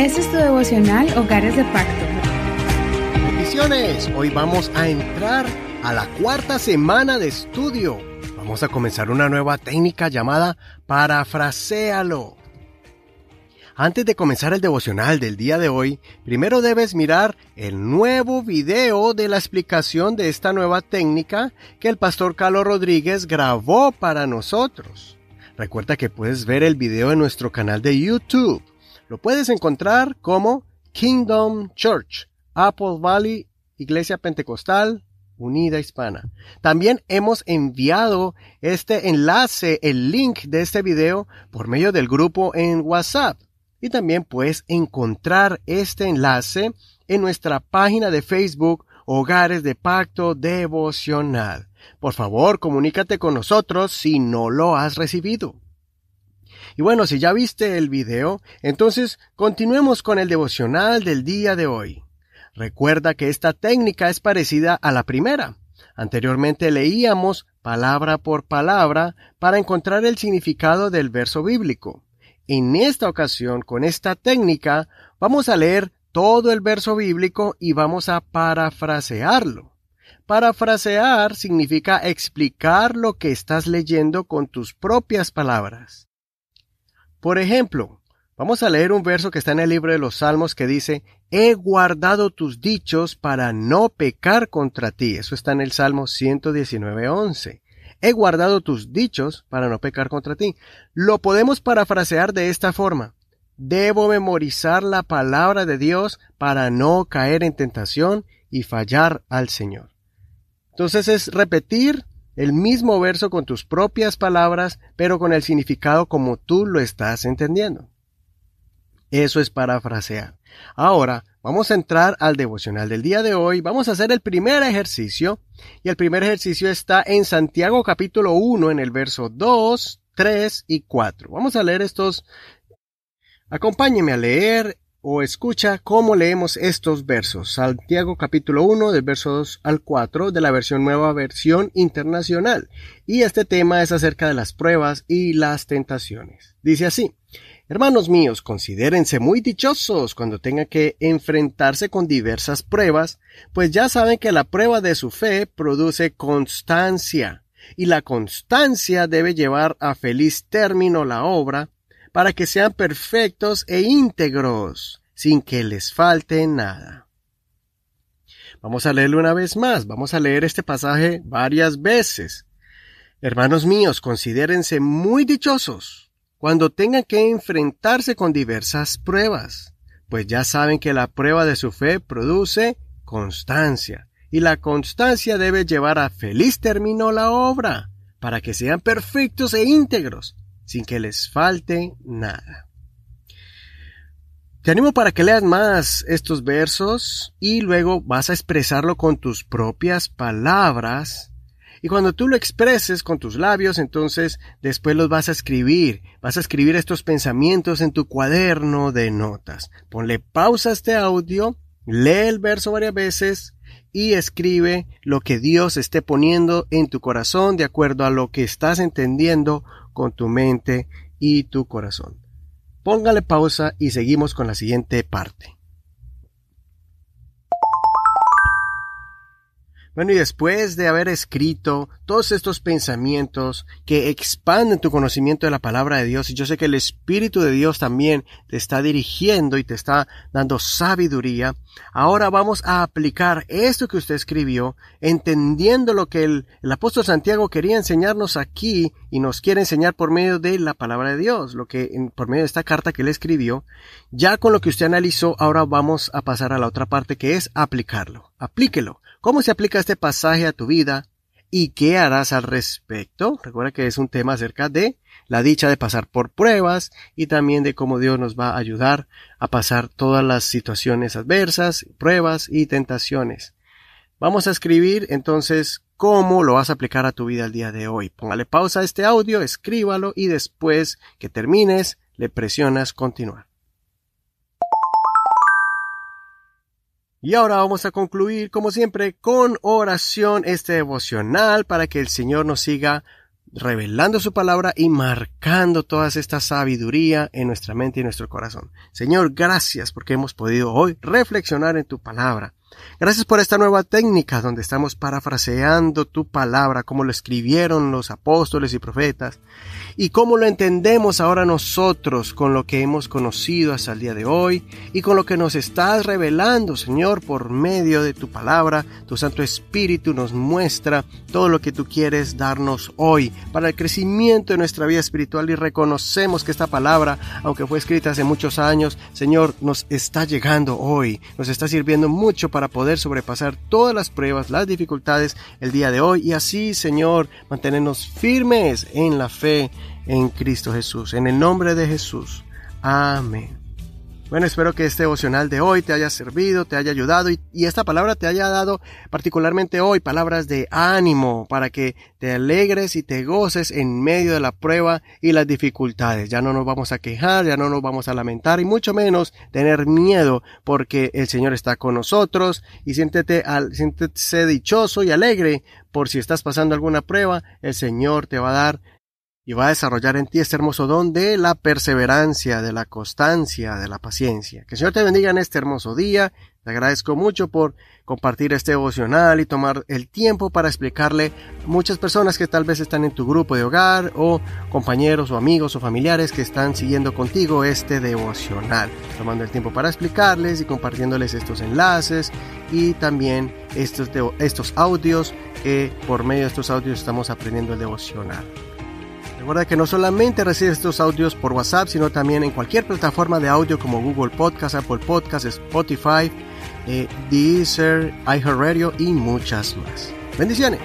Este es tu devocional Hogares de Pacto. Bendiciones. Hoy vamos a entrar a la cuarta semana de estudio. Vamos a comenzar una nueva técnica llamada parafrasealo. Antes de comenzar el devocional del día de hoy, primero debes mirar el nuevo video de la explicación de esta nueva técnica que el pastor Carlos Rodríguez grabó para nosotros. Recuerda que puedes ver el video en nuestro canal de YouTube. Lo puedes encontrar como Kingdom Church, Apple Valley, Iglesia Pentecostal, Unida Hispana. También hemos enviado este enlace, el link de este video por medio del grupo en WhatsApp. Y también puedes encontrar este enlace en nuestra página de Facebook Hogares de Pacto Devocional. Por favor, comunícate con nosotros si no lo has recibido. Y bueno, si ya viste el video, entonces continuemos con el devocional del día de hoy. Recuerda que esta técnica es parecida a la primera. Anteriormente leíamos palabra por palabra para encontrar el significado del verso bíblico. En esta ocasión, con esta técnica, vamos a leer todo el verso bíblico y vamos a parafrasearlo. Parafrasear significa explicar lo que estás leyendo con tus propias palabras. Por ejemplo, vamos a leer un verso que está en el libro de los Salmos que dice, He guardado tus dichos para no pecar contra ti. Eso está en el Salmo 119.11. He guardado tus dichos para no pecar contra ti. Lo podemos parafrasear de esta forma. Debo memorizar la palabra de Dios para no caer en tentación y fallar al Señor. Entonces es repetir el mismo verso con tus propias palabras, pero con el significado como tú lo estás entendiendo. Eso es parafrasear. Ahora, vamos a entrar al devocional del día de hoy. Vamos a hacer el primer ejercicio. Y el primer ejercicio está en Santiago capítulo 1, en el verso 2, 3 y 4. Vamos a leer estos. Acompáñeme a leer o escucha cómo leemos estos versos. Santiago capítulo 1 del verso 2 al 4 de la versión nueva versión internacional. Y este tema es acerca de las pruebas y las tentaciones. Dice así. Hermanos míos, considérense muy dichosos cuando tengan que enfrentarse con diversas pruebas, pues ya saben que la prueba de su fe produce constancia, y la constancia debe llevar a feliz término la obra, para que sean perfectos e íntegros, sin que les falte nada. Vamos a leerlo una vez más, vamos a leer este pasaje varias veces. Hermanos míos, considérense muy dichosos cuando tengan que enfrentarse con diversas pruebas, pues ya saben que la prueba de su fe produce constancia, y la constancia debe llevar a feliz término la obra, para que sean perfectos e íntegros, sin que les falte nada. Te animo para que leas más estos versos y luego vas a expresarlo con tus propias palabras. Y cuando tú lo expreses con tus labios, entonces después los vas a escribir. Vas a escribir estos pensamientos en tu cuaderno de notas. Ponle pausa a este audio, lee el verso varias veces y escribe lo que Dios esté poniendo en tu corazón de acuerdo a lo que estás entendiendo con tu mente y tu corazón. Póngale pausa y seguimos con la siguiente parte. Bueno, y después de haber escrito todos estos pensamientos que expanden tu conocimiento de la palabra de Dios, y yo sé que el Espíritu de Dios también te está dirigiendo y te está dando sabiduría, ahora vamos a aplicar esto que usted escribió, entendiendo lo que el, apóstol Santiago quería enseñarnos aquí y nos quiere enseñar por medio de la palabra de Dios, lo que por medio de esta carta que él escribió, ya con lo que usted analizó, ahora vamos a pasar a la otra parte que es aplicarlo. Aplíquelo ¿Cómo se aplica este pasaje a tu vida? ¿Y qué harás al respecto? Recuerda que es un tema acerca de la dicha de pasar por pruebas y también de cómo Dios nos va a ayudar a pasar todas las situaciones adversas, pruebas y tentaciones. Vamos a escribir entonces cómo lo vas a aplicar a tu vida el día de hoy. Póngale pausa a este audio, escríbalo y después que termines le presionas continuar. Y ahora vamos a concluir, como siempre, con oración este devocional para que el Señor nos siga revelando su palabra y marcando toda esta sabiduría en nuestra mente y nuestro corazón. Señor, gracias porque hemos podido hoy reflexionar en tu palabra. Gracias por esta nueva técnica donde estamos parafraseando tu palabra como lo escribieron los apóstoles y profetas y cómo lo entendemos ahora nosotros con lo que hemos conocido hasta el día de hoy y con lo que nos estás revelando, Señor, por medio de tu palabra. Tu Santo Espíritu nos muestra todo lo que tú quieres darnos hoy para el crecimiento de nuestra vida espiritual y reconocemos que esta palabra, aunque fue escrita hace muchos años, Señor, nos está llegando hoy, nos está sirviendo mucho para poder sobrepasar todas las pruebas, las dificultades el día de hoy y así, Señor, mantenernos firmes en la fe en Cristo Jesús. En el nombre de Jesús. Amén. Bueno, espero que este devocional de hoy te haya servido, te haya ayudado y, esta palabra te haya dado particularmente hoy palabras de ánimo para que te alegres y te goces en medio de la prueba y las dificultades. Ya no nos vamos a quejar, ya no nos vamos a lamentar y mucho menos tener miedo porque el Señor está con nosotros y siéntete, al, siéntete dichoso y alegre por si estás pasando alguna prueba, el Señor te va a dar y va a desarrollar en ti este hermoso don de la perseverancia, de la constancia, de la paciencia. Que el Señor te bendiga en este hermoso día. Te agradezco mucho por compartir este devocional y tomar el tiempo para explicarle a muchas personas que tal vez están en tu grupo de hogar o compañeros o amigos o familiares que están siguiendo contigo este devocional. Tomando el tiempo para explicarles y compartiéndoles estos enlaces y también estos, estos audios que por medio de estos audios estamos aprendiendo el devocional. Recuerda que no solamente recibes estos audios por WhatsApp, sino también en cualquier plataforma de audio como Google Podcast, Apple Podcast, Spotify, eh, Deezer, iHeartRadio y muchas más. Bendiciones.